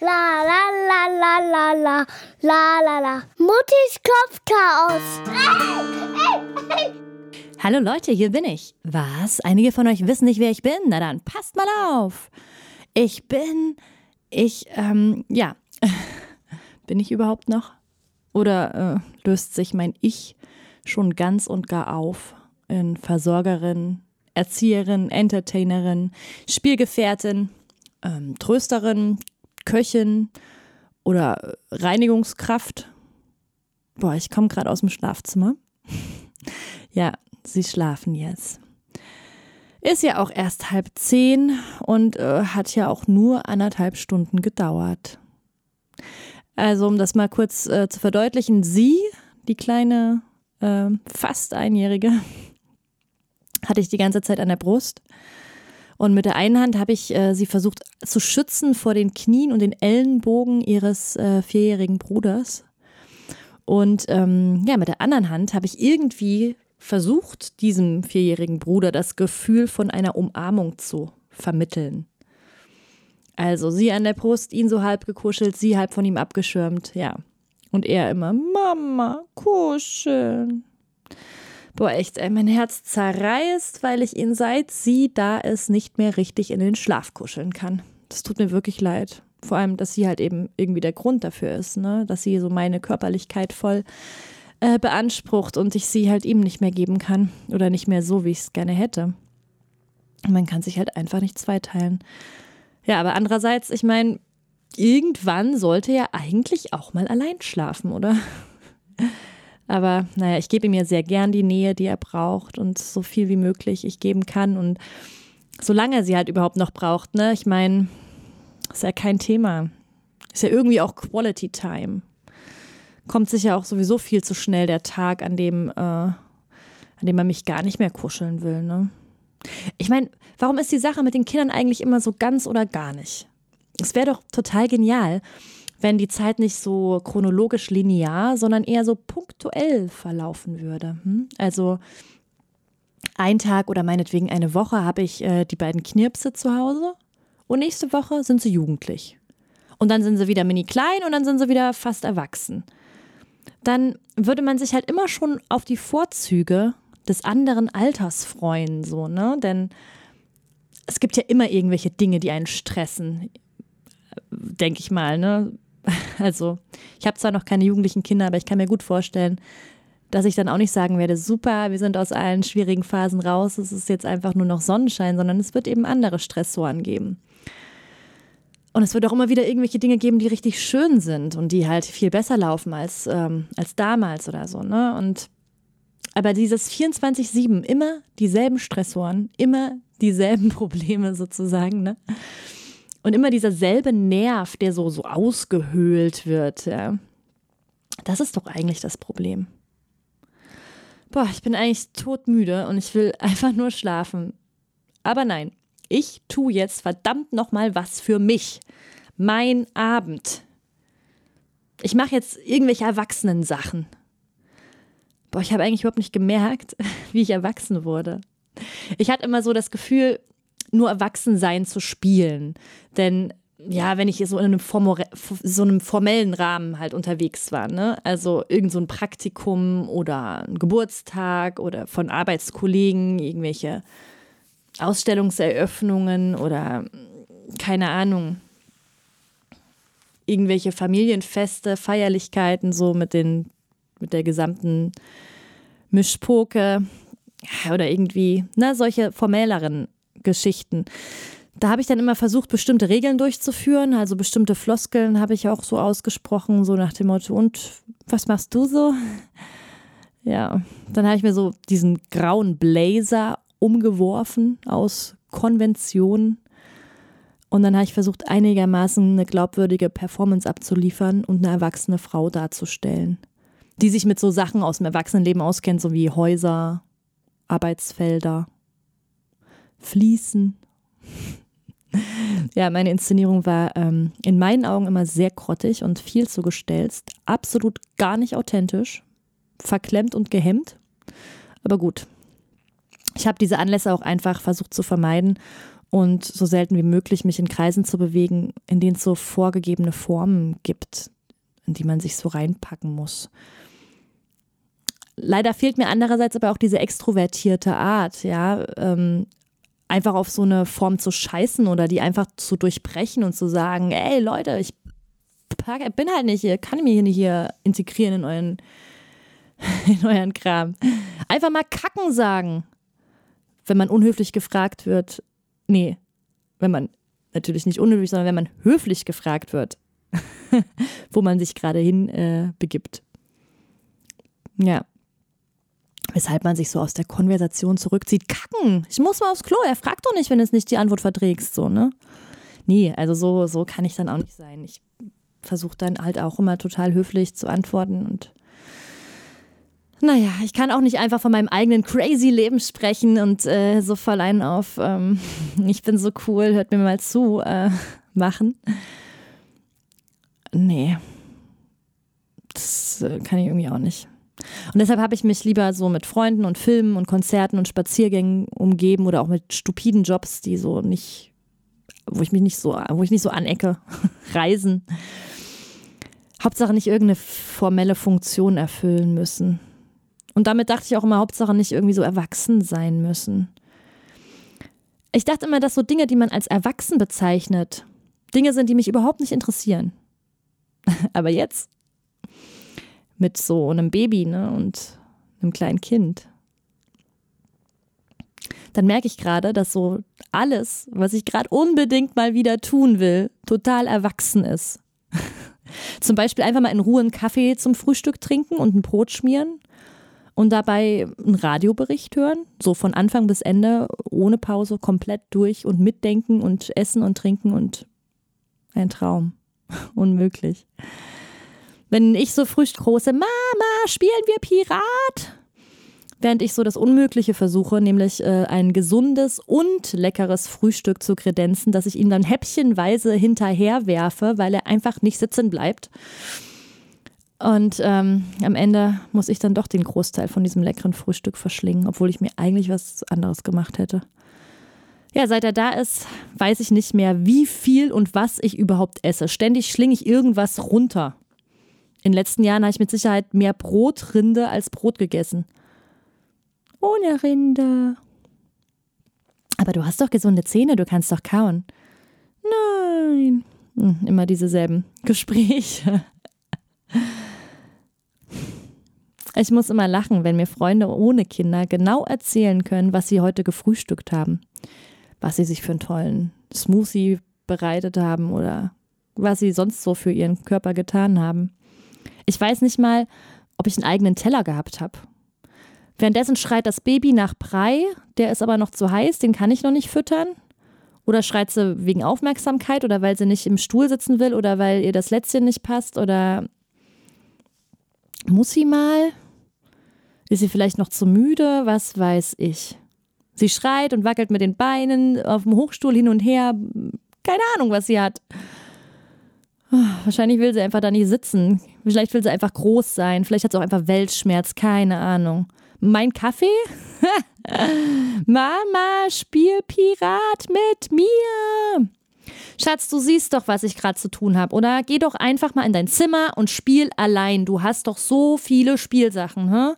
La la la la la la la la la. Muttis Kopfchaos. Hallo Leute, hier bin ich. Was? Einige von euch wissen nicht, wer ich bin? Na dann, passt mal auf. Ich bin. Ich, ähm, ja. bin ich überhaupt noch? Oder äh, löst sich mein Ich schon ganz und gar auf in Versorgerin, Erzieherin, Entertainerin, Spielgefährtin, ähm, Trösterin, Köchin oder Reinigungskraft. Boah, ich komme gerade aus dem Schlafzimmer. ja, sie schlafen jetzt. Ist ja auch erst halb zehn und äh, hat ja auch nur anderthalb Stunden gedauert. Also, um das mal kurz äh, zu verdeutlichen, sie, die kleine, äh, fast einjährige, hatte ich die ganze Zeit an der Brust. Und mit der einen Hand habe ich äh, sie versucht zu schützen vor den Knien und den Ellenbogen ihres äh, vierjährigen Bruders. Und ähm, ja, mit der anderen Hand habe ich irgendwie versucht, diesem vierjährigen Bruder das Gefühl von einer Umarmung zu vermitteln. Also sie an der Brust, ihn so halb gekuschelt, sie halb von ihm abgeschirmt, ja. Und er immer, Mama, kuscheln. Boah, echt, ey, mein Herz zerreißt, weil ich ihn seit sie da ist nicht mehr richtig in den Schlaf kuscheln kann. Das tut mir wirklich leid. Vor allem, dass sie halt eben irgendwie der Grund dafür ist, ne? Dass sie so meine Körperlichkeit voll äh, beansprucht und ich sie halt ihm nicht mehr geben kann. Oder nicht mehr so, wie ich es gerne hätte. Man kann sich halt einfach nicht zweiteilen. Ja, aber andererseits, ich meine, irgendwann sollte er eigentlich auch mal allein schlafen, oder? Aber naja, ich gebe ihm ja sehr gern die Nähe, die er braucht und so viel wie möglich ich geben kann. Und solange er sie halt überhaupt noch braucht, ne? Ich meine, ist ja kein Thema. Ist ja irgendwie auch Quality Time. Kommt sicher auch sowieso viel zu schnell der Tag, an dem, äh, an dem man mich gar nicht mehr kuscheln will, ne? Ich meine, warum ist die Sache mit den Kindern eigentlich immer so ganz oder gar nicht? Es wäre doch total genial, wenn die Zeit nicht so chronologisch linear, sondern eher so punktuell verlaufen würde. Hm? Also ein Tag oder meinetwegen eine Woche habe ich äh, die beiden Knirpse zu Hause und nächste Woche sind sie jugendlich. Und dann sind sie wieder mini klein und dann sind sie wieder fast erwachsen. Dann würde man sich halt immer schon auf die Vorzüge des anderen Alters freuen, so, ne? Denn es gibt ja immer irgendwelche Dinge, die einen stressen, denke ich mal, ne? Also, ich habe zwar noch keine jugendlichen Kinder, aber ich kann mir gut vorstellen, dass ich dann auch nicht sagen werde, super, wir sind aus allen schwierigen Phasen raus, es ist jetzt einfach nur noch Sonnenschein, sondern es wird eben andere Stressoren geben. Und es wird auch immer wieder irgendwelche Dinge geben, die richtig schön sind und die halt viel besser laufen als, ähm, als damals oder so. Ne? Und aber dieses 24-7, immer dieselben Stressoren, immer dieselben Probleme sozusagen, ne? Und immer dieser selbe Nerv, der so, so ausgehöhlt wird, ja. Das ist doch eigentlich das Problem. Boah, ich bin eigentlich todmüde und ich will einfach nur schlafen. Aber nein, ich tue jetzt verdammt nochmal was für mich. Mein Abend. Ich mache jetzt irgendwelche Erwachsenen-Sachen. Boah, ich habe eigentlich überhaupt nicht gemerkt, wie ich erwachsen wurde. Ich hatte immer so das Gefühl, nur Erwachsensein zu spielen. Denn ja, wenn ich so in einem, so einem formellen Rahmen halt unterwegs war, ne? Also irgend so ein Praktikum oder ein Geburtstag oder von Arbeitskollegen, irgendwelche Ausstellungseröffnungen oder keine Ahnung, irgendwelche Familienfeste, Feierlichkeiten, so mit den, mit der gesamten Mischpoke oder irgendwie, na, solche formelleren Geschichten. Da habe ich dann immer versucht, bestimmte Regeln durchzuführen, also bestimmte Floskeln habe ich auch so ausgesprochen, so nach dem Motto, und was machst du so? Ja, dann habe ich mir so diesen grauen Blazer umgeworfen aus Konvention. Und dann habe ich versucht, einigermaßen eine glaubwürdige Performance abzuliefern und eine erwachsene Frau darzustellen, die sich mit so Sachen aus dem Erwachsenenleben auskennt, so wie Häuser, Arbeitsfelder, Fließen. Ja, meine Inszenierung war ähm, in meinen Augen immer sehr grottig und viel zu gestelzt, absolut gar nicht authentisch, verklemmt und gehemmt. Aber gut, ich habe diese Anlässe auch einfach versucht zu vermeiden und so selten wie möglich mich in Kreisen zu bewegen, in denen es so vorgegebene Formen gibt, in die man sich so reinpacken muss. Leider fehlt mir andererseits aber auch diese extrovertierte Art, ja, ähm, einfach auf so eine Form zu scheißen oder die einfach zu durchbrechen und zu sagen, ey Leute, ich bin halt nicht hier, kann mich hier nicht hier integrieren in euren, in euren Kram. Einfach mal kacken sagen, wenn man unhöflich gefragt wird. Nee, wenn man natürlich nicht unhöflich, sondern wenn man höflich gefragt wird, wo man sich gerade hin äh, begibt. Ja, weshalb man sich so aus der Konversation zurückzieht. Kacken, ich muss mal aufs Klo. Er fragt doch nicht, wenn du es nicht die Antwort verträgst, so, ne? Nee, also so, so kann ich dann auch nicht sein. Ich versuche dann halt auch immer total höflich zu antworten und naja, ich kann auch nicht einfach von meinem eigenen crazy Leben sprechen und äh, so voll einen auf, ähm, ich bin so cool, hört mir mal zu, äh, machen. Nee, das äh, kann ich irgendwie auch nicht. Und deshalb habe ich mich lieber so mit Freunden und Filmen und Konzerten und Spaziergängen umgeben oder auch mit stupiden Jobs, die so nicht, wo ich mich nicht so, wo ich nicht so anecke, reisen. Hauptsache nicht irgendeine formelle Funktion erfüllen müssen. Und damit dachte ich auch immer, Hauptsache nicht irgendwie so erwachsen sein müssen. Ich dachte immer, dass so Dinge, die man als erwachsen bezeichnet, Dinge sind, die mich überhaupt nicht interessieren. Aber jetzt mit so einem Baby ne, und einem kleinen Kind. Dann merke ich gerade, dass so alles, was ich gerade unbedingt mal wieder tun will, total erwachsen ist. zum Beispiel einfach mal in Ruhe einen Kaffee zum Frühstück trinken und ein Brot schmieren und dabei einen Radiobericht hören, so von Anfang bis Ende, ohne Pause, komplett durch und mitdenken und essen und trinken und ein Traum. Unmöglich. Wenn ich so frühst große Mama, spielen wir Pirat? Während ich so das Unmögliche versuche, nämlich äh, ein gesundes und leckeres Frühstück zu kredenzen, das ich ihm dann häppchenweise hinterherwerfe, weil er einfach nicht sitzen bleibt. Und ähm, am Ende muss ich dann doch den Großteil von diesem leckeren Frühstück verschlingen, obwohl ich mir eigentlich was anderes gemacht hätte. Ja, seit er da ist, weiß ich nicht mehr, wie viel und was ich überhaupt esse. Ständig schlinge ich irgendwas runter. In den letzten Jahren habe ich mit Sicherheit mehr Brotrinde als Brot gegessen. Ohne Rinde. Aber du hast doch gesunde Zähne, du kannst doch kauen. Nein. Hm, immer dieselben Gespräche. Ich muss immer lachen, wenn mir Freunde ohne Kinder genau erzählen können, was sie heute gefrühstückt haben. Was sie sich für einen tollen Smoothie bereitet haben oder was sie sonst so für ihren Körper getan haben. Ich weiß nicht mal, ob ich einen eigenen Teller gehabt habe. Währenddessen schreit das Baby nach Brei, der ist aber noch zu heiß, den kann ich noch nicht füttern. Oder schreit sie wegen Aufmerksamkeit oder weil sie nicht im Stuhl sitzen will oder weil ihr das Lätzchen nicht passt oder muss sie mal? Ist sie vielleicht noch zu müde? Was weiß ich. Sie schreit und wackelt mit den Beinen auf dem Hochstuhl hin und her. Keine Ahnung, was sie hat. Wahrscheinlich will sie einfach da nicht sitzen. Vielleicht will sie einfach groß sein. Vielleicht hat sie auch einfach Weltschmerz. Keine Ahnung. Mein Kaffee? Mama, spiel Pirat mit mir. Schatz, du siehst doch, was ich gerade zu tun habe, oder? Geh doch einfach mal in dein Zimmer und spiel allein. Du hast doch so viele Spielsachen, hä?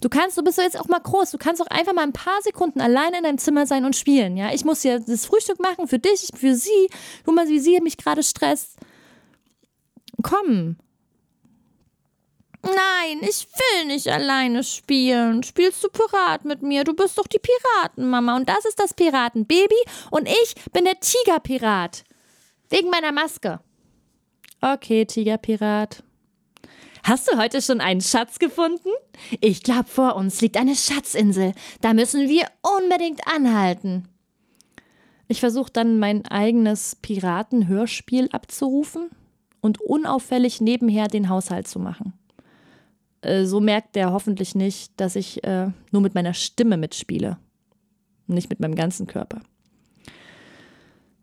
Du kannst, du bist doch jetzt auch mal groß. Du kannst doch einfach mal ein paar Sekunden alleine in deinem Zimmer sein und spielen, ja? Ich muss hier das Frühstück machen für dich, für sie. Guck mal, wie sie mich gerade stresst. Komm. Nein, ich will nicht alleine spielen. Spielst du Pirat mit mir? Du bist doch die Piratenmama und das ist das Piratenbaby und ich bin der Tigerpirat. Wegen meiner Maske. Okay, Tigerpirat. Hast du heute schon einen Schatz gefunden? Ich glaube, vor uns liegt eine Schatzinsel. Da müssen wir unbedingt anhalten. Ich versuche dann mein eigenes Piratenhörspiel abzurufen und unauffällig nebenher den Haushalt zu machen. Äh, so merkt der hoffentlich nicht, dass ich äh, nur mit meiner Stimme mitspiele, nicht mit meinem ganzen Körper.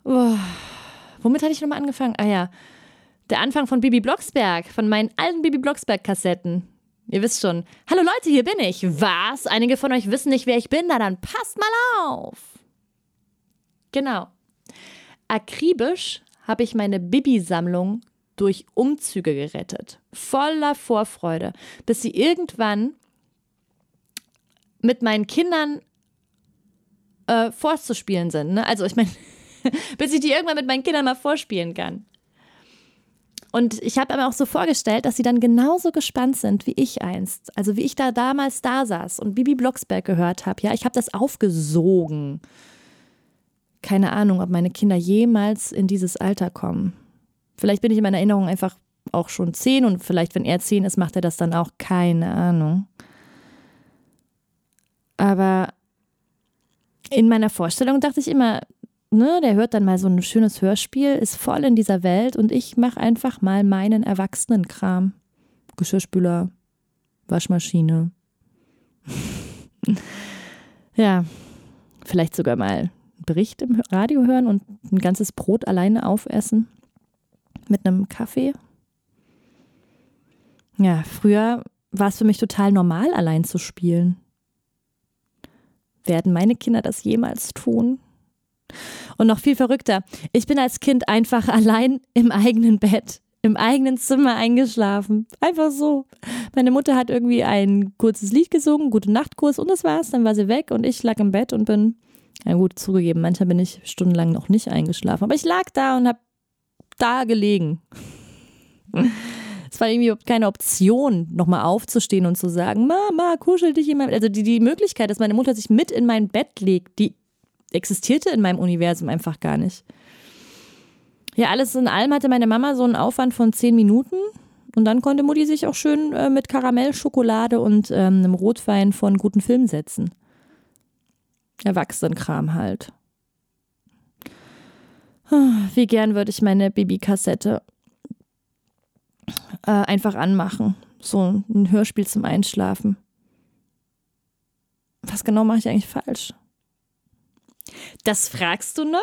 Oh. Womit hatte ich nochmal angefangen? Ah ja, der Anfang von Bibi Blocksberg, von meinen alten Bibi Blocksberg-Kassetten. Ihr wisst schon. Hallo Leute, hier bin ich. Was? Einige von euch wissen nicht, wer ich bin? Na dann passt mal auf. Genau. Akribisch habe ich meine Bibi-Sammlung durch Umzüge gerettet. Voller Vorfreude, bis sie irgendwann mit meinen Kindern äh, vorzuspielen sind. Ne? Also ich meine, bis ich die irgendwann mit meinen Kindern mal vorspielen kann. Und ich habe mir auch so vorgestellt, dass sie dann genauso gespannt sind wie ich einst. Also wie ich da damals da saß und Bibi Blocksberg gehört habe. Ja, ich habe das aufgesogen. Keine Ahnung, ob meine Kinder jemals in dieses Alter kommen. Vielleicht bin ich in meiner Erinnerung einfach auch schon zehn und vielleicht, wenn er zehn ist, macht er das dann auch. Keine Ahnung. Aber in meiner Vorstellung dachte ich immer, ne, der hört dann mal so ein schönes Hörspiel, ist voll in dieser Welt und ich mache einfach mal meinen Erwachsenenkram. Geschirrspüler, Waschmaschine. ja, vielleicht sogar mal einen Bericht im Radio hören und ein ganzes Brot alleine aufessen mit einem Kaffee. Ja, früher war es für mich total normal, allein zu spielen. Werden meine Kinder das jemals tun? Und noch viel verrückter, ich bin als Kind einfach allein im eigenen Bett, im eigenen Zimmer eingeschlafen. Einfach so. Meine Mutter hat irgendwie ein kurzes Lied gesungen, gute Nachtkurs und das war's. Dann war sie weg und ich lag im Bett und bin, ja gut, zugegeben, manchmal bin ich stundenlang noch nicht eingeschlafen. Aber ich lag da und hab da gelegen. Es war irgendwie keine Option, nochmal aufzustehen und zu sagen, Mama, kuschel dich in meinem Also die, die Möglichkeit, dass meine Mutter sich mit in mein Bett legt, die existierte in meinem Universum einfach gar nicht. Ja, alles in allem hatte meine Mama so einen Aufwand von zehn Minuten und dann konnte Mutti sich auch schön äh, mit Karamellschokolade und ähm, einem Rotwein von guten Film setzen. Erwachsenenkram halt. Wie gern würde ich meine Babykassette äh, einfach anmachen. So ein Hörspiel zum Einschlafen. Was genau mache ich eigentlich falsch? Das fragst du noch?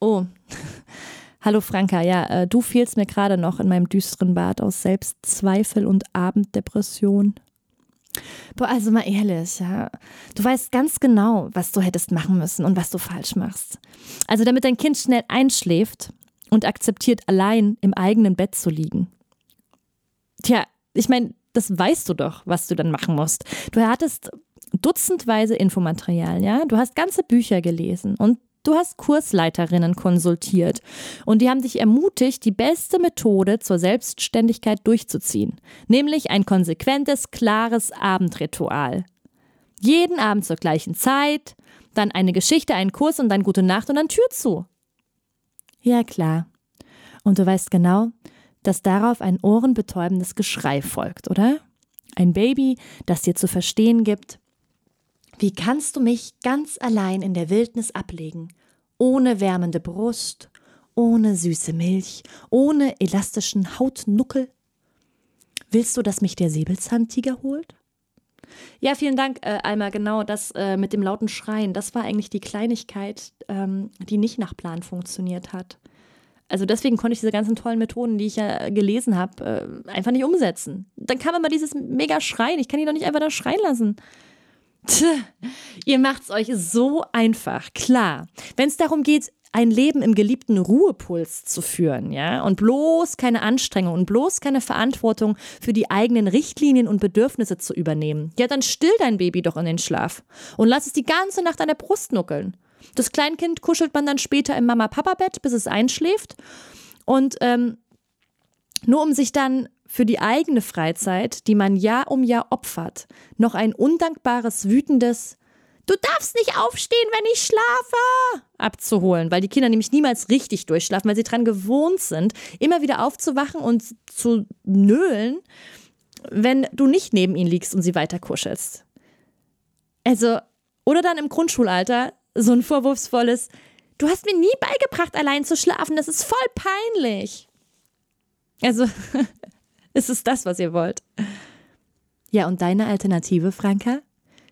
Oh. Hallo Franka, ja, äh, du fehlst mir gerade noch in meinem düsteren Bad aus Selbstzweifel und Abenddepression. Boah, also mal ehrlich, ja. Du weißt ganz genau, was du hättest machen müssen und was du falsch machst. Also damit dein Kind schnell einschläft und akzeptiert, allein im eigenen Bett zu liegen. Tja, ich meine, das weißt du doch, was du dann machen musst. Du hattest dutzendweise Infomaterial, ja. Du hast ganze Bücher gelesen und Du hast Kursleiterinnen konsultiert und die haben dich ermutigt, die beste Methode zur Selbstständigkeit durchzuziehen, nämlich ein konsequentes, klares Abendritual. Jeden Abend zur gleichen Zeit, dann eine Geschichte, einen Kurs und dann gute Nacht und dann Tür zu. Ja, klar. Und du weißt genau, dass darauf ein ohrenbetäubendes Geschrei folgt, oder? Ein Baby, das dir zu verstehen gibt, wie kannst du mich ganz allein in der Wildnis ablegen, ohne wärmende Brust, ohne süße Milch, ohne elastischen Hautnuckel? Willst du, dass mich der Säbelzahntiger holt? Ja, vielen Dank, äh, Alma. Genau, das äh, mit dem lauten Schreien, das war eigentlich die Kleinigkeit, ähm, die nicht nach Plan funktioniert hat. Also deswegen konnte ich diese ganzen tollen Methoden, die ich ja gelesen habe, äh, einfach nicht umsetzen. Dann kam immer dieses mega Schreien. Ich kann die doch nicht einfach da schreien lassen. Tch, ihr macht's euch so einfach, klar. Wenn es darum geht, ein Leben im geliebten Ruhepuls zu führen, ja, und bloß keine Anstrengung und bloß keine Verantwortung für die eigenen Richtlinien und Bedürfnisse zu übernehmen, ja, dann still dein Baby doch in den Schlaf und lass es die ganze Nacht an der Brust nuckeln. Das Kleinkind kuschelt man dann später im Mama-Papa-Bett, bis es einschläft. Und ähm, nur um sich dann für die eigene Freizeit, die man Jahr um Jahr opfert, noch ein undankbares, wütendes Du darfst nicht aufstehen, wenn ich schlafe, abzuholen, weil die Kinder nämlich niemals richtig durchschlafen, weil sie daran gewohnt sind, immer wieder aufzuwachen und zu nölen, wenn du nicht neben ihnen liegst und sie weiter kuschelst. Also, oder dann im Grundschulalter so ein vorwurfsvolles, du hast mir nie beigebracht, allein zu schlafen, das ist voll peinlich. Also, ist es das, was ihr wollt? Ja, und deine Alternative, Franka?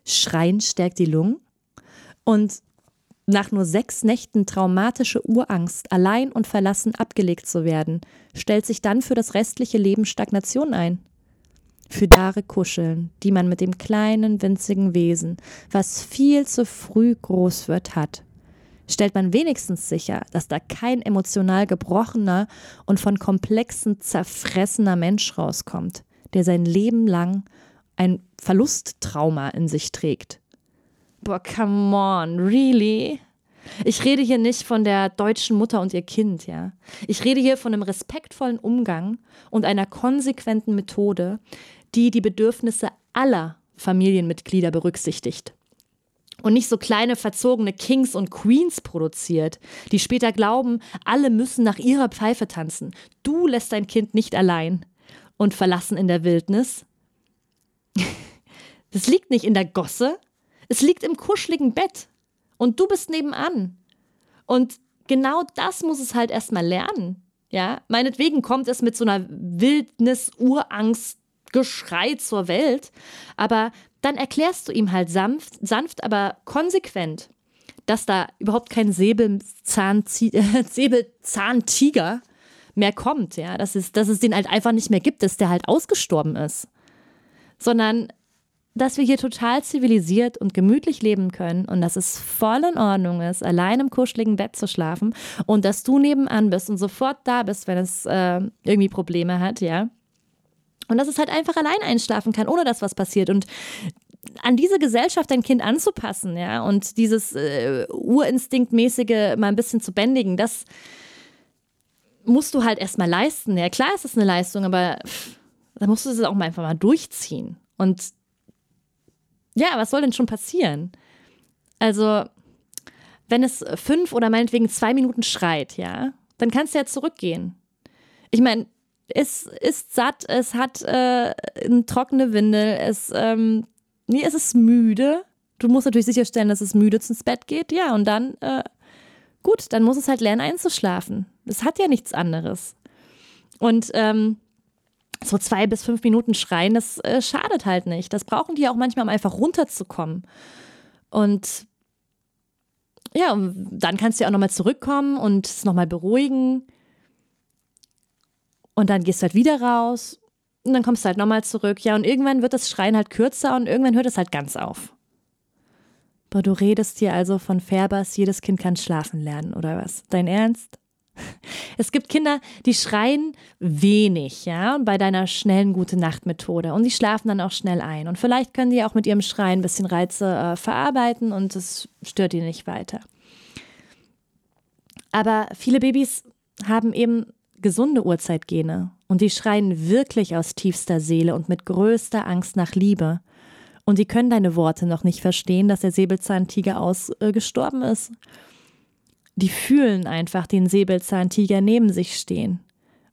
Schreien stärkt die Lungen? Und nach nur sechs Nächten traumatische Urangst, allein und verlassen abgelegt zu werden, stellt sich dann für das restliche Leben Stagnation ein. Für Jahre kuscheln, die man mit dem kleinen, winzigen Wesen, was viel zu früh groß wird, hat, stellt man wenigstens sicher, dass da kein emotional gebrochener und von Komplexen zerfressener Mensch rauskommt, der sein Leben lang ein Verlusttrauma in sich trägt. Boah, come on, really? Ich rede hier nicht von der deutschen Mutter und ihr Kind, ja. Ich rede hier von einem respektvollen Umgang und einer konsequenten Methode, die die Bedürfnisse aller Familienmitglieder berücksichtigt. Und nicht so kleine verzogene Kings und Queens produziert, die später glauben, alle müssen nach ihrer Pfeife tanzen. Du lässt dein Kind nicht allein und verlassen in der Wildnis. Das liegt nicht in der Gosse, es liegt im kuscheligen Bett und du bist nebenan. Und genau das muss es halt erstmal lernen. Ja, meinetwegen kommt es mit so einer Wildnis, Urangst, Geschrei zur Welt, aber dann erklärst du ihm halt sanft, sanft aber konsequent, dass da überhaupt kein Säbelzahntiger mehr kommt, ja, dass es, dass es den halt einfach nicht mehr gibt, dass der halt ausgestorben ist. Sondern dass wir hier total zivilisiert und gemütlich leben können und dass es voll in Ordnung ist, allein im kuscheligen Bett zu schlafen und dass du nebenan bist und sofort da bist, wenn es äh, irgendwie Probleme hat, ja. Und dass es halt einfach allein einschlafen kann, ohne dass was passiert. Und an diese Gesellschaft dein Kind anzupassen, ja, und dieses äh, Urinstinktmäßige mal ein bisschen zu bändigen, das musst du halt erstmal leisten. Ja, klar ist es eine Leistung, aber da musst du es auch mal einfach mal durchziehen. Und ja, was soll denn schon passieren? Also, wenn es fünf oder meinetwegen zwei Minuten schreit, ja, dann kannst du ja zurückgehen. Ich meine, es ist satt, es hat äh, eine trockene Windel, es, ähm, nee, es ist müde. Du musst natürlich sicherstellen, dass es müde ins Bett geht, ja, und dann, äh, gut, dann muss es halt lernen einzuschlafen. Es hat ja nichts anderes. Und ähm, so zwei bis fünf Minuten schreien, das äh, schadet halt nicht. Das brauchen die auch manchmal, um einfach runterzukommen. Und ja, dann kannst du ja auch nochmal zurückkommen und es nochmal beruhigen. Und dann gehst du halt wieder raus und dann kommst du halt nochmal zurück. Ja, und irgendwann wird das Schreien halt kürzer und irgendwann hört es halt ganz auf. Boah, du redest hier also von Färbers, jedes Kind kann schlafen lernen, oder was? Dein Ernst? Es gibt Kinder, die schreien wenig, ja, bei deiner schnellen Gute-Nacht-Methode. Und die schlafen dann auch schnell ein. Und vielleicht können die auch mit ihrem Schreien ein bisschen Reize äh, verarbeiten und es stört die nicht weiter. Aber viele Babys haben eben gesunde Urzeitgene und die schreien wirklich aus tiefster Seele und mit größter Angst nach Liebe. Und die können deine Worte noch nicht verstehen, dass der Säbelzahntiger ausgestorben äh, ist die fühlen einfach den Säbelzahntiger neben sich stehen.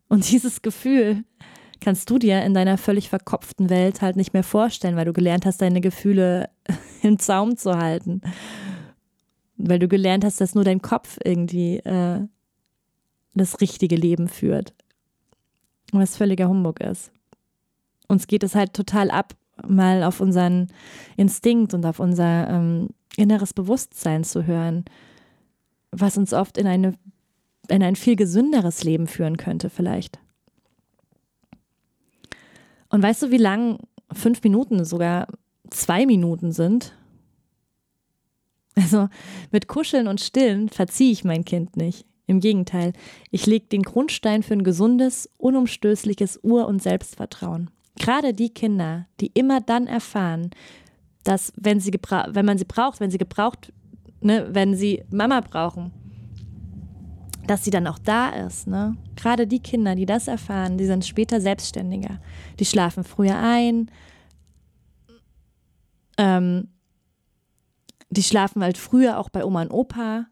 Und dieses Gefühl kannst du dir in deiner völlig verkopften Welt halt nicht mehr vorstellen, weil du gelernt hast, deine Gefühle im Zaum zu halten. Weil du gelernt hast, dass nur dein Kopf irgendwie äh, das richtige Leben führt. Und was völliger Humbug ist. Uns geht es halt total ab, mal auf unseren Instinkt und auf unser ähm, inneres Bewusstsein zu hören was uns oft in, eine, in ein viel gesünderes Leben führen könnte, vielleicht. Und weißt du, wie lang fünf Minuten, sogar zwei Minuten sind? Also mit Kuscheln und Stillen verziehe ich mein Kind nicht. Im Gegenteil, ich lege den Grundstein für ein gesundes, unumstößliches Ur- und Selbstvertrauen. Gerade die Kinder, die immer dann erfahren, dass wenn, sie wenn man sie braucht, wenn sie gebraucht ne, wenn sie Mama brauchen, dass sie dann auch da ist. Ne? Gerade die Kinder, die das erfahren, die sind später selbstständiger. Die schlafen früher ein. Ähm, die schlafen halt früher auch bei Oma und Opa.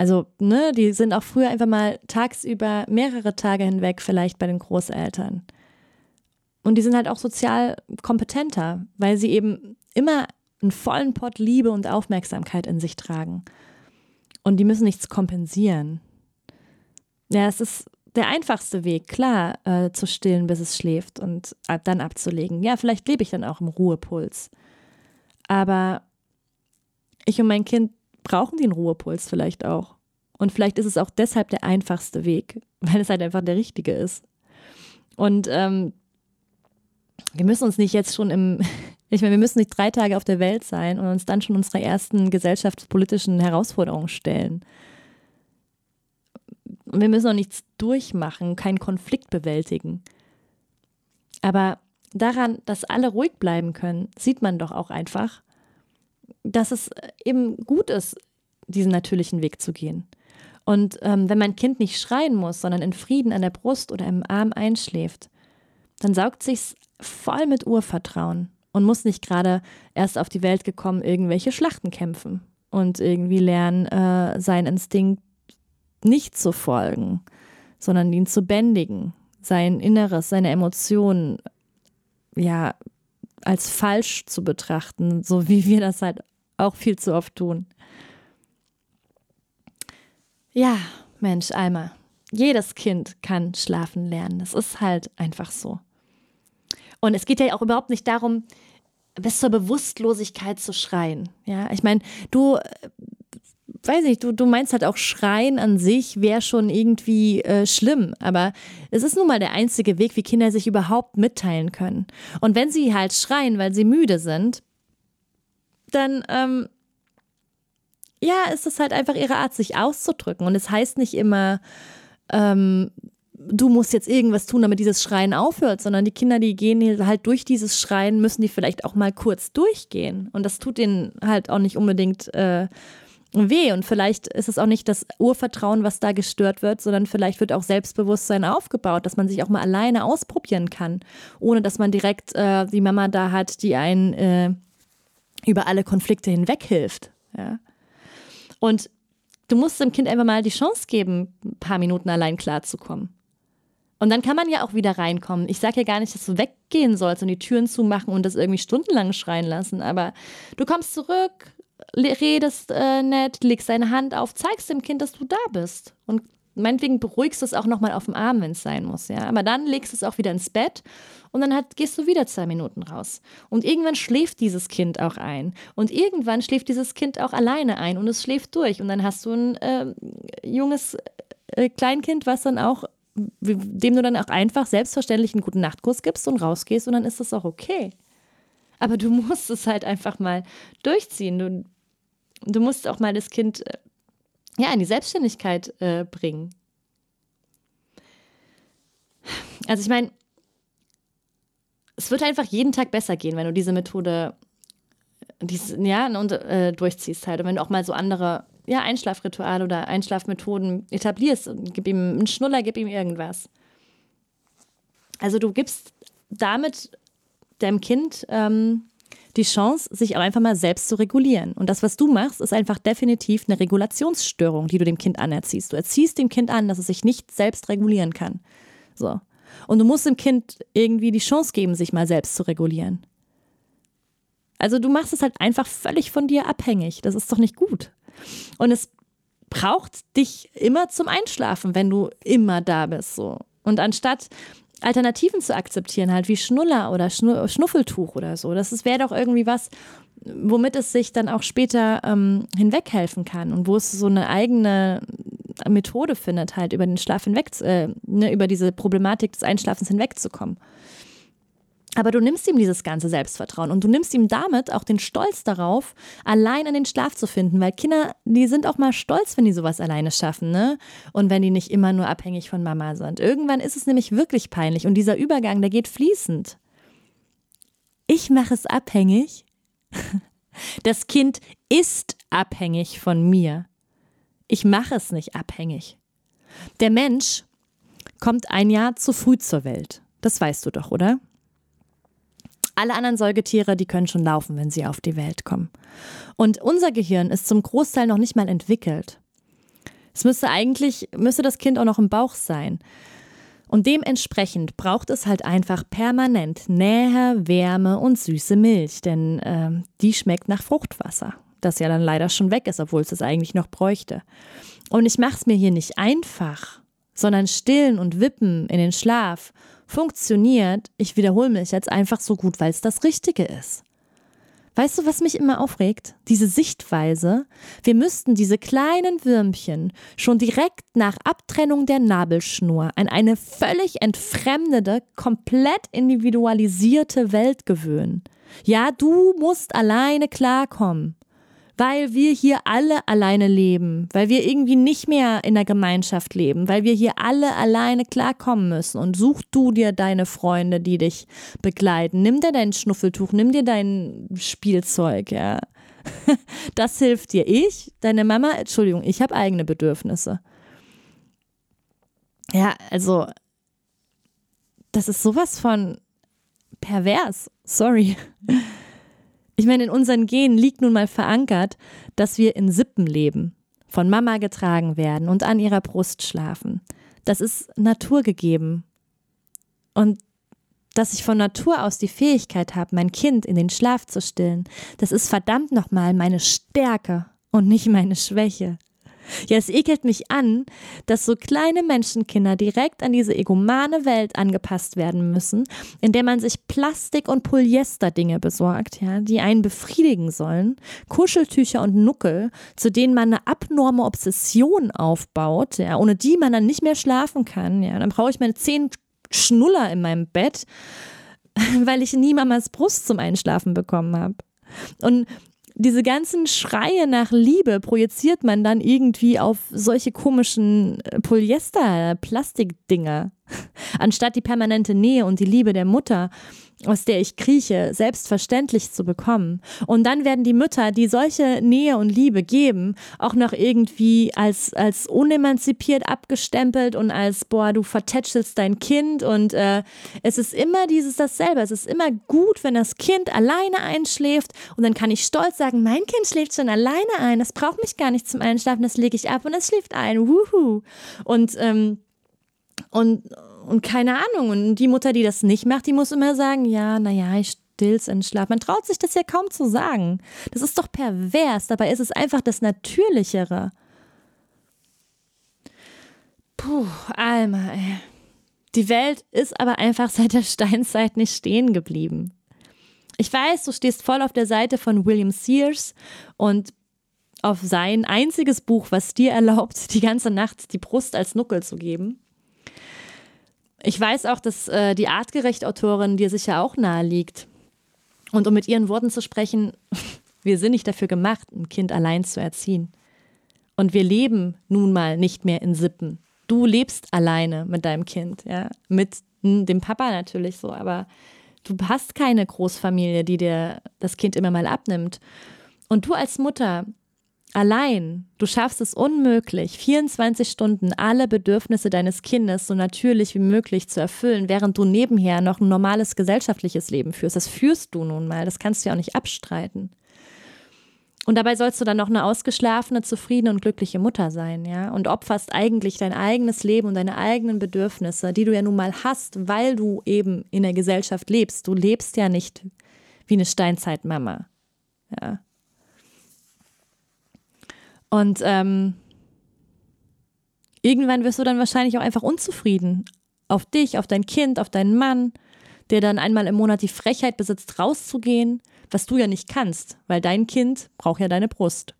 Also, ne, die sind auch früher einfach mal tagsüber mehrere Tage hinweg vielleicht bei den Großeltern. Und die sind halt auch sozial kompetenter, weil sie eben immer einen vollen Pott Liebe und Aufmerksamkeit in sich tragen. Und die müssen nichts kompensieren. Ja, es ist der einfachste Weg, klar, äh, zu stillen, bis es schläft und dann abzulegen. Ja, vielleicht lebe ich dann auch im Ruhepuls. Aber ich und mein Kind brauchen den Ruhepuls vielleicht auch. Und vielleicht ist es auch deshalb der einfachste Weg, weil es halt einfach der richtige ist. Und ähm, wir müssen uns nicht jetzt schon im, Ich meine, wir müssen nicht drei Tage auf der Welt sein und uns dann schon unsere ersten gesellschaftspolitischen Herausforderungen stellen. Und wir müssen auch nichts durchmachen, keinen Konflikt bewältigen. Aber daran, dass alle ruhig bleiben können, sieht man doch auch einfach, dass es eben gut ist, diesen natürlichen Weg zu gehen. Und ähm, wenn mein Kind nicht schreien muss, sondern in Frieden an der Brust oder im Arm einschläft, dann saugt sich's voll mit Urvertrauen und muss nicht gerade erst auf die Welt gekommen irgendwelche Schlachten kämpfen und irgendwie lernen, äh, seinen Instinkt nicht zu folgen, sondern ihn zu bändigen, sein Inneres, seine Emotionen, ja, als falsch zu betrachten, so wie wir das halt auch viel zu oft tun. Ja, Mensch, Alma, jedes Kind kann schlafen lernen. Das ist halt einfach so. Und es geht ja auch überhaupt nicht darum, bis zur Bewusstlosigkeit zu schreien. Ja, ich meine, du, weiß nicht, du, du meinst halt auch Schreien an sich wäre schon irgendwie äh, schlimm, aber es ist nun mal der einzige Weg, wie Kinder sich überhaupt mitteilen können. Und wenn sie halt schreien, weil sie müde sind, dann, ähm, ja, ist es halt einfach ihre Art, sich auszudrücken. Und es heißt nicht immer, ähm, du musst jetzt irgendwas tun, damit dieses Schreien aufhört, sondern die Kinder, die gehen halt durch dieses Schreien, müssen die vielleicht auch mal kurz durchgehen. Und das tut ihnen halt auch nicht unbedingt äh, weh. Und vielleicht ist es auch nicht das Urvertrauen, was da gestört wird, sondern vielleicht wird auch Selbstbewusstsein aufgebaut, dass man sich auch mal alleine ausprobieren kann, ohne dass man direkt äh, die Mama da hat, die einen äh, über alle Konflikte hinweg hilft. Ja. Und du musst dem Kind einfach mal die Chance geben, ein paar Minuten allein klarzukommen. Und dann kann man ja auch wieder reinkommen. Ich sage ja gar nicht, dass du weggehen sollst und die Türen zumachen und das irgendwie stundenlang schreien lassen. Aber du kommst zurück, redest äh, nett, legst deine Hand auf, zeigst dem Kind, dass du da bist. Und meinetwegen beruhigst du es auch nochmal auf dem Arm, wenn es sein muss. Ja? Aber dann legst du es auch wieder ins Bett und dann hat, gehst du wieder zwei Minuten raus. Und irgendwann schläft dieses Kind auch ein. Und irgendwann schläft dieses Kind auch alleine ein und es schläft durch. Und dann hast du ein äh, junges äh, Kleinkind, was dann auch dem du dann auch einfach selbstverständlich einen guten Nachtkuss gibst und rausgehst und dann ist das auch okay. Aber du musst es halt einfach mal durchziehen. Du, du musst auch mal das Kind äh, ja, in die Selbstständigkeit äh, bringen. Also ich meine, es wird einfach jeden Tag besser gehen, wenn du diese Methode dies, ja, und, äh, durchziehst halt. Und wenn du auch mal so andere ja, Einschlafrituale oder Einschlafmethoden etablierst und gib ihm einen Schnuller, gib ihm irgendwas. Also du gibst damit deinem Kind ähm, die Chance, sich auch einfach mal selbst zu regulieren. Und das, was du machst, ist einfach definitiv eine Regulationsstörung, die du dem Kind anerziehst. Du erziehst dem Kind an, dass es sich nicht selbst regulieren kann. So. Und du musst dem Kind irgendwie die Chance geben, sich mal selbst zu regulieren. Also du machst es halt einfach völlig von dir abhängig. Das ist doch nicht gut. Und es braucht dich immer zum Einschlafen, wenn du immer da bist. So. Und anstatt Alternativen zu akzeptieren, halt wie Schnuller oder Schnuffeltuch oder so, das wäre doch irgendwie was, womit es sich dann auch später ähm, hinweghelfen kann und wo es so eine eigene Methode findet, halt über den Schlaf hinweg, äh, ne, über diese Problematik des Einschlafens hinwegzukommen. Aber du nimmst ihm dieses ganze Selbstvertrauen und du nimmst ihm damit auch den Stolz darauf, allein in den Schlaf zu finden, weil Kinder, die sind auch mal stolz, wenn die sowas alleine schaffen, ne? Und wenn die nicht immer nur abhängig von Mama sind. Irgendwann ist es nämlich wirklich peinlich und dieser Übergang, der geht fließend. Ich mache es abhängig. Das Kind ist abhängig von mir. Ich mache es nicht abhängig. Der Mensch kommt ein Jahr zu früh zur Welt. Das weißt du doch, oder? Alle anderen Säugetiere, die können schon laufen, wenn sie auf die Welt kommen. Und unser Gehirn ist zum Großteil noch nicht mal entwickelt. Es müsste eigentlich, müsste das Kind auch noch im Bauch sein. Und dementsprechend braucht es halt einfach permanent Nähe, Wärme und süße Milch, denn äh, die schmeckt nach Fruchtwasser, das ja dann leider schon weg ist, obwohl es es eigentlich noch bräuchte. Und ich mache es mir hier nicht einfach, sondern stillen und wippen in den Schlaf funktioniert, ich wiederhole mich jetzt einfach so gut, weil es das Richtige ist. Weißt du, was mich immer aufregt? Diese Sichtweise. Wir müssten diese kleinen Würmchen schon direkt nach Abtrennung der Nabelschnur an eine völlig entfremdete, komplett individualisierte Welt gewöhnen. Ja, du musst alleine klarkommen weil wir hier alle alleine leben, weil wir irgendwie nicht mehr in der Gemeinschaft leben, weil wir hier alle alleine klarkommen müssen. Und such du dir deine Freunde, die dich begleiten. Nimm dir dein Schnuffeltuch, nimm dir dein Spielzeug, ja. Das hilft dir. Ich, deine Mama, Entschuldigung, ich habe eigene Bedürfnisse. Ja, also, das ist sowas von pervers. Sorry. Ich meine, in unseren Genen liegt nun mal verankert, dass wir in Sippen leben, von Mama getragen werden und an ihrer Brust schlafen. Das ist naturgegeben. Und dass ich von Natur aus die Fähigkeit habe, mein Kind in den Schlaf zu stillen, das ist verdammt nochmal meine Stärke und nicht meine Schwäche. Ja, es ekelt mich an, dass so kleine Menschenkinder direkt an diese egomane Welt angepasst werden müssen, in der man sich Plastik- und Polyester-Dinge besorgt, ja, die einen befriedigen sollen, Kuscheltücher und Nuckel, zu denen man eine abnorme Obsession aufbaut, ja, ohne die man dann nicht mehr schlafen kann, ja. Dann brauche ich meine zehn Schnuller in meinem Bett, weil ich nie Mamas Brust zum Einschlafen bekommen habe. Und diese ganzen Schreie nach Liebe projiziert man dann irgendwie auf solche komischen äh, Polyester-Plastikdinger. Anstatt die permanente Nähe und die Liebe der Mutter aus der ich krieche, selbstverständlich zu bekommen. Und dann werden die Mütter, die solche Nähe und Liebe geben, auch noch irgendwie als, als unemanzipiert abgestempelt und als, boah, du vertätschelst dein Kind. Und äh, es ist immer dieses dasselbe. Es ist immer gut, wenn das Kind alleine einschläft. Und dann kann ich stolz sagen, mein Kind schläft schon alleine ein. Das braucht mich gar nicht zum Einschlafen. Das lege ich ab und es schläft ein. Wuhu. Und, ähm, und, und keine Ahnung. Und die Mutter, die das nicht macht, die muss immer sagen, ja, naja, ich still's in Schlaf. Man traut sich das ja kaum zu sagen. Das ist doch pervers. Dabei ist es einfach das Natürlichere. Puh, Alma, ey. Die Welt ist aber einfach seit der Steinzeit nicht stehen geblieben. Ich weiß, du stehst voll auf der Seite von William Sears und auf sein einziges Buch, was dir erlaubt, die ganze Nacht die Brust als Nuckel zu geben. Ich weiß auch, dass äh, die Artgerecht-Autorin dir sicher auch nahe liegt. Und um mit ihren Worten zu sprechen, wir sind nicht dafür gemacht, ein Kind allein zu erziehen. Und wir leben nun mal nicht mehr in Sippen. Du lebst alleine mit deinem Kind, ja, mit dem Papa natürlich so, aber du hast keine Großfamilie, die dir das Kind immer mal abnimmt. Und du als Mutter Allein, du schaffst es unmöglich, 24 Stunden alle Bedürfnisse deines Kindes so natürlich wie möglich zu erfüllen, während du nebenher noch ein normales gesellschaftliches Leben führst. Das führst du nun mal, das kannst du ja auch nicht abstreiten. Und dabei sollst du dann noch eine ausgeschlafene, zufriedene und glückliche Mutter sein, ja? Und opferst eigentlich dein eigenes Leben und deine eigenen Bedürfnisse, die du ja nun mal hast, weil du eben in der Gesellschaft lebst. Du lebst ja nicht wie eine Steinzeitmama, ja? Und ähm, irgendwann wirst du dann wahrscheinlich auch einfach unzufrieden. Auf dich, auf dein Kind, auf deinen Mann, der dann einmal im Monat die Frechheit besitzt, rauszugehen, was du ja nicht kannst, weil dein Kind braucht ja deine Brust.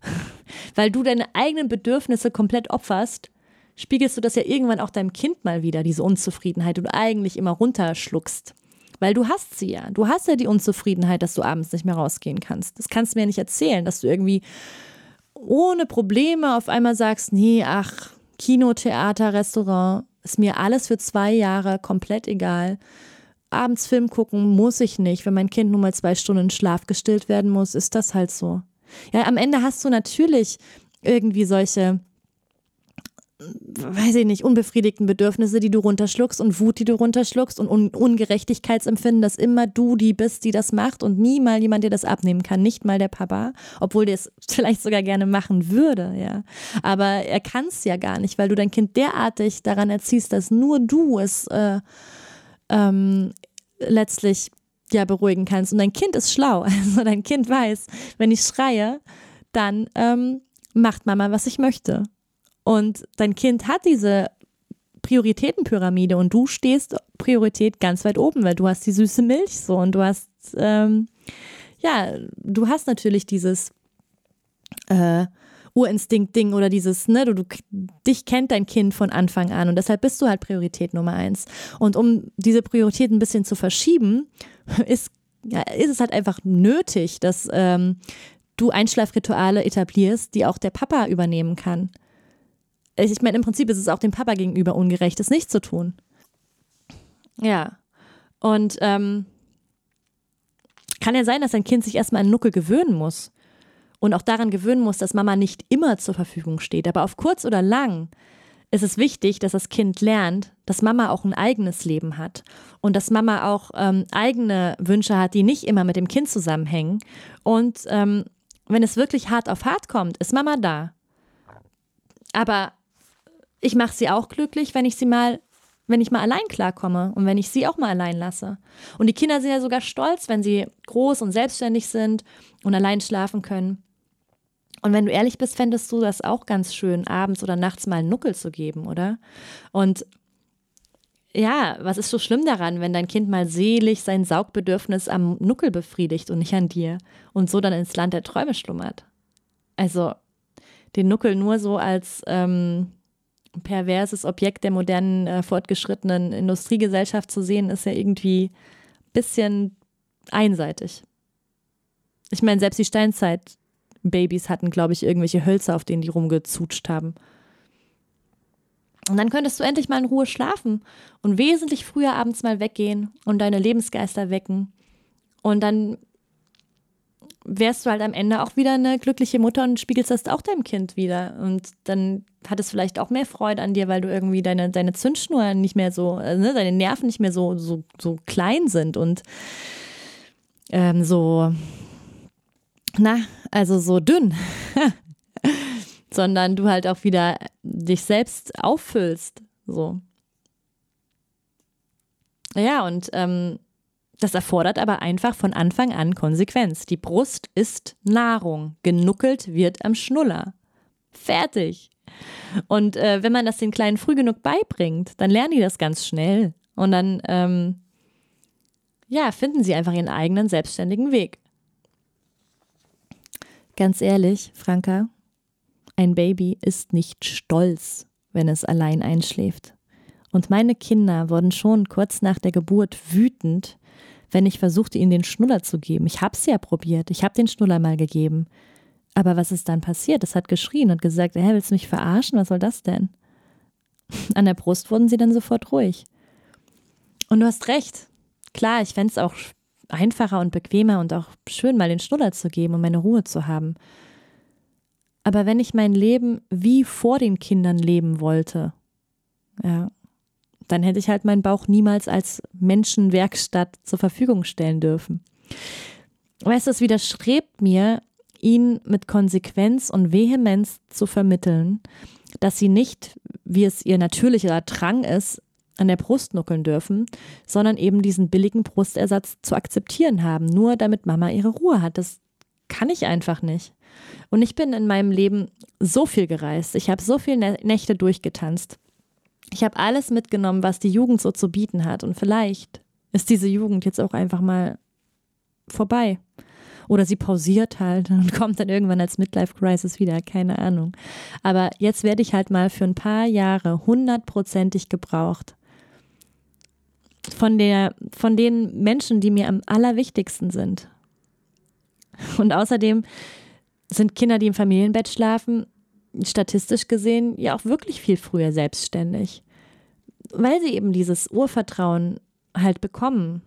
weil du deine eigenen Bedürfnisse komplett opferst, spiegelst du das ja irgendwann auch deinem Kind mal wieder, diese Unzufriedenheit, die du eigentlich immer runterschluckst. Weil du hast sie ja. Du hast ja die Unzufriedenheit, dass du abends nicht mehr rausgehen kannst. Das kannst du mir nicht erzählen, dass du irgendwie ohne Probleme auf einmal sagst, nee, ach, Kino, Theater, Restaurant, ist mir alles für zwei Jahre komplett egal. Abends Film gucken muss ich nicht. Wenn mein Kind nur mal zwei Stunden Schlaf gestillt werden muss, ist das halt so. Ja, am Ende hast du natürlich irgendwie solche weiß ich nicht, unbefriedigten Bedürfnisse, die du runterschluckst und Wut, die du runterschluckst und Un Ungerechtigkeitsempfinden, dass immer du die bist, die das macht und nie mal jemand dir das abnehmen kann, nicht mal der Papa, obwohl der es vielleicht sogar gerne machen würde, ja. Aber er kann es ja gar nicht, weil du dein Kind derartig daran erziehst, dass nur du es äh, ähm, letztlich ja beruhigen kannst. Und dein Kind ist schlau, also dein Kind weiß, wenn ich schreie, dann ähm, macht Mama, was ich möchte. Und dein Kind hat diese Prioritätenpyramide und du stehst Priorität ganz weit oben, weil du hast die süße Milch so und du hast, ähm, ja, du hast natürlich dieses äh, Urinstinkt-Ding oder dieses, ne, du, du, dich kennt dein Kind von Anfang an und deshalb bist du halt Priorität Nummer eins. Und um diese Priorität ein bisschen zu verschieben, ist ja, ist es halt einfach nötig, dass ähm, du Einschlafrituale etablierst, die auch der Papa übernehmen kann. Ich meine, im Prinzip ist es auch dem Papa gegenüber ungerecht, es nicht zu tun. Ja. Und ähm, kann ja sein, dass ein Kind sich erstmal an Nuckel gewöhnen muss. Und auch daran gewöhnen muss, dass Mama nicht immer zur Verfügung steht. Aber auf kurz oder lang ist es wichtig, dass das Kind lernt, dass Mama auch ein eigenes Leben hat und dass Mama auch ähm, eigene Wünsche hat, die nicht immer mit dem Kind zusammenhängen. Und ähm, wenn es wirklich hart auf hart kommt, ist Mama da. Aber ich mache sie auch glücklich, wenn ich sie mal, wenn ich mal allein klarkomme und wenn ich sie auch mal allein lasse. Und die Kinder sind ja sogar stolz, wenn sie groß und selbstständig sind und allein schlafen können. Und wenn du ehrlich bist, fändest du das auch ganz schön, abends oder nachts mal einen Nuckel zu geben, oder? Und ja, was ist so schlimm daran, wenn dein Kind mal selig sein Saugbedürfnis am Nuckel befriedigt und nicht an dir und so dann ins Land der Träume schlummert? Also den Nuckel nur so als ähm, perverses Objekt der modernen, äh, fortgeschrittenen Industriegesellschaft zu sehen, ist ja irgendwie ein bisschen einseitig. Ich meine, selbst die Steinzeit Babys hatten, glaube ich, irgendwelche Hölzer, auf denen die rumgezutscht haben. Und dann könntest du endlich mal in Ruhe schlafen und wesentlich früher abends mal weggehen und deine Lebensgeister wecken. Und dann wärst du halt am Ende auch wieder eine glückliche Mutter und spiegelst das auch deinem Kind wieder. Und dann hat es vielleicht auch mehr Freude an dir, weil du irgendwie deine, deine Zündschnur nicht mehr so, äh, ne, deine Nerven nicht mehr so, so, so klein sind und ähm, so, na, also so dünn, sondern du halt auch wieder dich selbst auffüllst. So. Ja, und ähm, das erfordert aber einfach von Anfang an Konsequenz. Die Brust ist Nahrung. Genuckelt wird am Schnuller. Fertig. Und äh, wenn man das den Kleinen früh genug beibringt, dann lernen die das ganz schnell. Und dann, ähm, ja, finden sie einfach ihren eigenen selbstständigen Weg. Ganz ehrlich, Franka, ein Baby ist nicht stolz, wenn es allein einschläft. Und meine Kinder wurden schon kurz nach der Geburt wütend, wenn ich versuchte, ihnen den Schnuller zu geben. Ich habe es ja probiert, ich habe den Schnuller mal gegeben. Aber was ist dann passiert? Es hat geschrien und gesagt, hä, willst du mich verarschen? Was soll das denn? An der Brust wurden sie dann sofort ruhig. Und du hast recht. Klar, ich fände es auch einfacher und bequemer und auch schön, mal den Schnuller zu geben und meine Ruhe zu haben. Aber wenn ich mein Leben wie vor den Kindern leben wollte, ja, dann hätte ich halt meinen Bauch niemals als Menschenwerkstatt zur Verfügung stellen dürfen. Weißt du, es widerstrebt mir, ihnen mit Konsequenz und Vehemenz zu vermitteln, dass sie nicht, wie es ihr natürlicher Drang ist, an der Brust nuckeln dürfen, sondern eben diesen billigen Brustersatz zu akzeptieren haben, nur damit Mama ihre Ruhe hat. Das kann ich einfach nicht. Und ich bin in meinem Leben so viel gereist. Ich habe so viele Nächte durchgetanzt. Ich habe alles mitgenommen, was die Jugend so zu bieten hat. Und vielleicht ist diese Jugend jetzt auch einfach mal vorbei. Oder sie pausiert halt und kommt dann irgendwann als Midlife Crisis wieder, keine Ahnung. Aber jetzt werde ich halt mal für ein paar Jahre hundertprozentig gebraucht von, der, von den Menschen, die mir am allerwichtigsten sind. Und außerdem sind Kinder, die im Familienbett schlafen, statistisch gesehen ja auch wirklich viel früher selbstständig, weil sie eben dieses Urvertrauen halt bekommen.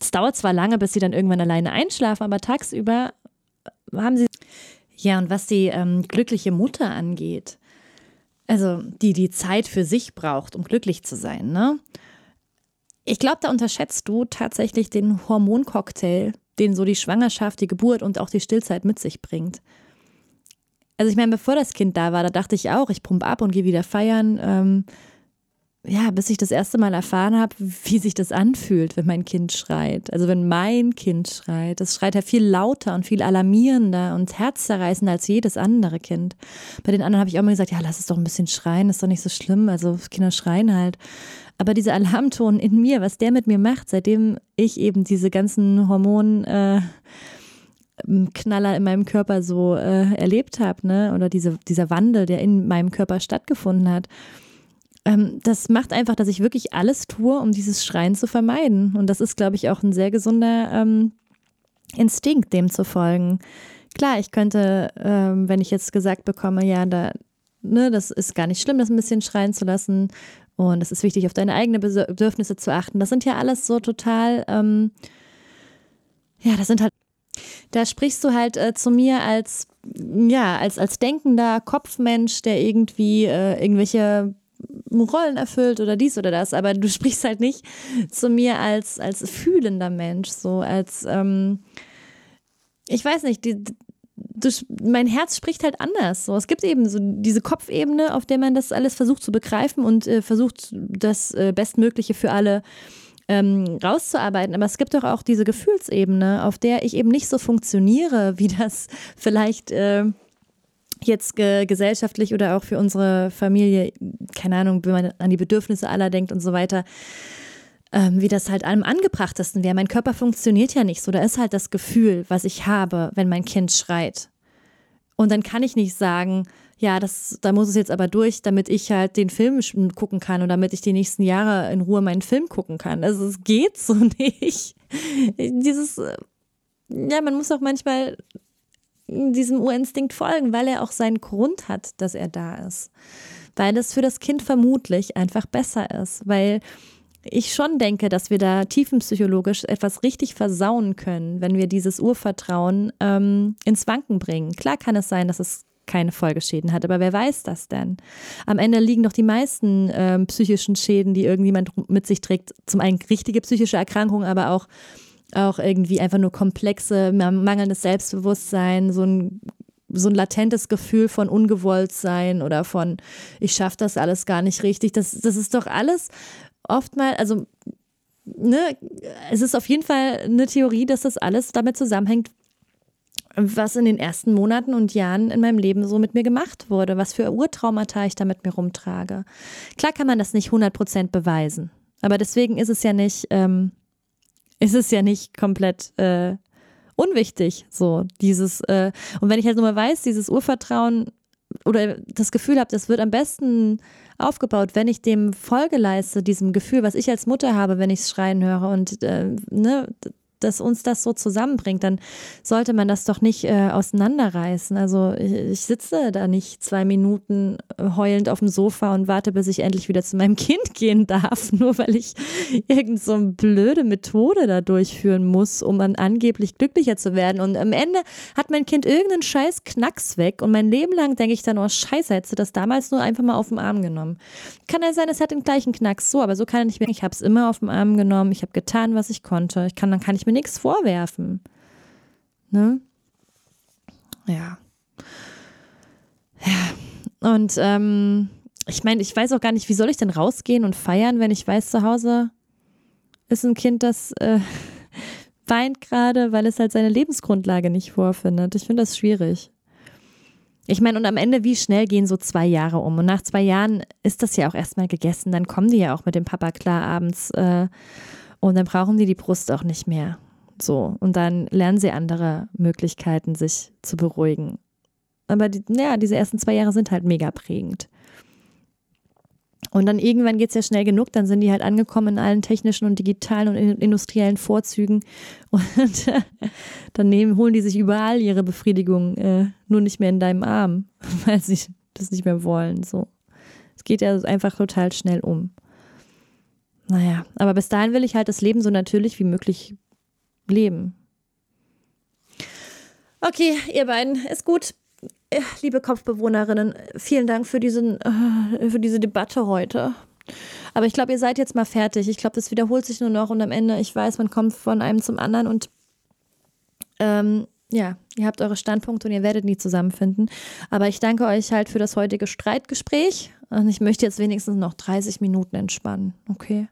Es dauert zwar lange, bis sie dann irgendwann alleine einschlafen, aber tagsüber haben sie. Ja, und was die ähm, glückliche Mutter angeht, also die die Zeit für sich braucht, um glücklich zu sein, ne? Ich glaube, da unterschätzt du tatsächlich den Hormoncocktail, den so die Schwangerschaft, die Geburt und auch die Stillzeit mit sich bringt. Also ich meine, bevor das Kind da war, da dachte ich auch, ich pump ab und gehe wieder feiern. Ähm, ja, bis ich das erste Mal erfahren habe, wie sich das anfühlt, wenn mein Kind schreit. Also wenn mein Kind schreit. Das schreit ja viel lauter und viel alarmierender und herzzerreißender als jedes andere Kind. Bei den anderen habe ich auch immer gesagt, ja, lass es doch ein bisschen schreien, ist doch nicht so schlimm. Also Kinder schreien halt. Aber dieser Alarmton in mir, was der mit mir macht, seitdem ich eben diese ganzen Hormon äh, Knaller in meinem Körper so äh, erlebt habe, ne? Oder diese, dieser Wandel, der in meinem Körper stattgefunden hat. ähm, das macht einfach, dass ich wirklich alles tue, um dieses Schreien zu vermeiden. Und das ist, glaube ich, auch ein sehr gesunder ähm, Instinkt, dem zu folgen. Klar, ich könnte, ähm, wenn ich jetzt gesagt bekomme, ja, da, ne, das ist gar nicht schlimm, das ein bisschen schreien zu lassen. Und es ist wichtig, auf deine eigenen Bedürfnisse zu achten. Das sind ja alles so total, ähm, ja, das sind halt, da sprichst du halt äh, zu mir als, ja, als, als denkender Kopfmensch, der irgendwie äh, irgendwelche Rollen erfüllt oder dies oder das, aber du sprichst halt nicht zu mir als, als fühlender Mensch, so als, ähm, ich weiß nicht, die, du, mein Herz spricht halt anders. So. Es gibt eben so diese Kopfebene, auf der man das alles versucht zu begreifen und äh, versucht, das äh, Bestmögliche für alle ähm, rauszuarbeiten. Aber es gibt doch auch diese Gefühlsebene, auf der ich eben nicht so funktioniere, wie das vielleicht äh, jetzt ge gesellschaftlich oder auch für unsere Familie, keine Ahnung, wenn man an die Bedürfnisse aller denkt und so weiter, ähm, wie das halt am angebrachtesten wäre. Mein Körper funktioniert ja nicht so. Da ist halt das Gefühl, was ich habe, wenn mein Kind schreit. Und dann kann ich nicht sagen, ja, das, da muss es jetzt aber durch, damit ich halt den Film gucken kann und damit ich die nächsten Jahre in Ruhe meinen Film gucken kann. Also es geht so nicht. Dieses, äh, ja, man muss auch manchmal diesem Urinstinkt folgen, weil er auch seinen Grund hat, dass er da ist. Weil das für das Kind vermutlich einfach besser ist, weil ich schon denke, dass wir da tiefenpsychologisch etwas richtig versauen können, wenn wir dieses Urvertrauen ähm, ins Wanken bringen. Klar kann es sein, dass es keine Folgeschäden hat, aber wer weiß das denn? Am Ende liegen doch die meisten ähm, psychischen Schäden, die irgendjemand mit sich trägt, zum einen richtige psychische Erkrankungen, aber auch auch irgendwie einfach nur komplexe, mangelndes Selbstbewusstsein, so ein so ein latentes Gefühl von Ungewolltsein oder von, ich schaffe das alles gar nicht richtig. Das, das ist doch alles oftmals, also, ne, es ist auf jeden Fall eine Theorie, dass das alles damit zusammenhängt, was in den ersten Monaten und Jahren in meinem Leben so mit mir gemacht wurde, was für Urtraumata ich da mit mir rumtrage. Klar kann man das nicht 100% beweisen, aber deswegen ist es ja nicht, ähm, ist es ja nicht komplett äh, unwichtig, so dieses, äh, und wenn ich halt nur mal weiß, dieses Urvertrauen oder das Gefühl habe, das wird am besten aufgebaut, wenn ich dem Folge leiste, diesem Gefühl, was ich als Mutter habe, wenn ich es schreien höre und äh, ne, dass uns das so zusammenbringt, dann sollte man das doch nicht äh, auseinanderreißen. Also ich, ich, sitze da nicht zwei Minuten äh, heulend auf dem Sofa und warte, bis ich endlich wieder zu meinem Kind gehen darf, nur weil ich irgend so blöde Methode da durchführen muss, um dann angeblich glücklicher zu werden. Und am Ende hat mein Kind irgendeinen scheiß Knacks weg und mein Leben lang denke ich dann, oh scheiße, hättest du das damals nur einfach mal auf den Arm genommen. Kann ja sein, es hat den gleichen Knacks so, aber so kann er nicht mehr. Ich habe es immer auf den Arm genommen, ich habe getan, was ich konnte. Ich kann, dann kann ich mir mir nichts vorwerfen. Ne? Ja. Ja. Und ähm, ich meine, ich weiß auch gar nicht, wie soll ich denn rausgehen und feiern, wenn ich weiß, zu Hause ist ein Kind, das äh, weint gerade, weil es halt seine Lebensgrundlage nicht vorfindet. Ich finde das schwierig. Ich meine, und am Ende, wie schnell gehen so zwei Jahre um? Und nach zwei Jahren ist das ja auch erstmal gegessen. Dann kommen die ja auch mit dem Papa klar abends. Äh, und dann brauchen die die Brust auch nicht mehr. So. Und dann lernen sie andere Möglichkeiten, sich zu beruhigen. Aber die, ja, diese ersten zwei Jahre sind halt mega prägend. Und dann irgendwann geht es ja schnell genug, dann sind die halt angekommen in allen technischen und digitalen und industriellen Vorzügen. Und dann nehmen, holen die sich überall ihre Befriedigung, äh, nur nicht mehr in deinem Arm, weil sie das nicht mehr wollen. So. Es geht ja einfach total schnell um. Naja, aber bis dahin will ich halt das Leben so natürlich wie möglich leben. Okay, ihr beiden, ist gut. Äh, liebe Kopfbewohnerinnen, vielen Dank für, diesen, äh, für diese Debatte heute. Aber ich glaube, ihr seid jetzt mal fertig. Ich glaube, das wiederholt sich nur noch und am Ende, ich weiß, man kommt von einem zum anderen und ähm, ja, ihr habt eure Standpunkte und ihr werdet nie zusammenfinden. Aber ich danke euch halt für das heutige Streitgespräch und ich möchte jetzt wenigstens noch 30 Minuten entspannen, okay?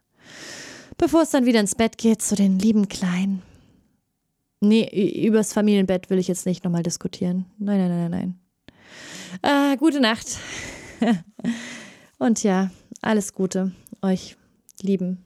Bevor es dann wieder ins Bett geht zu den lieben Kleinen. Nee, übers Familienbett will ich jetzt nicht nochmal diskutieren. Nein, nein, nein, nein. Äh, gute Nacht. Und ja, alles Gute euch lieben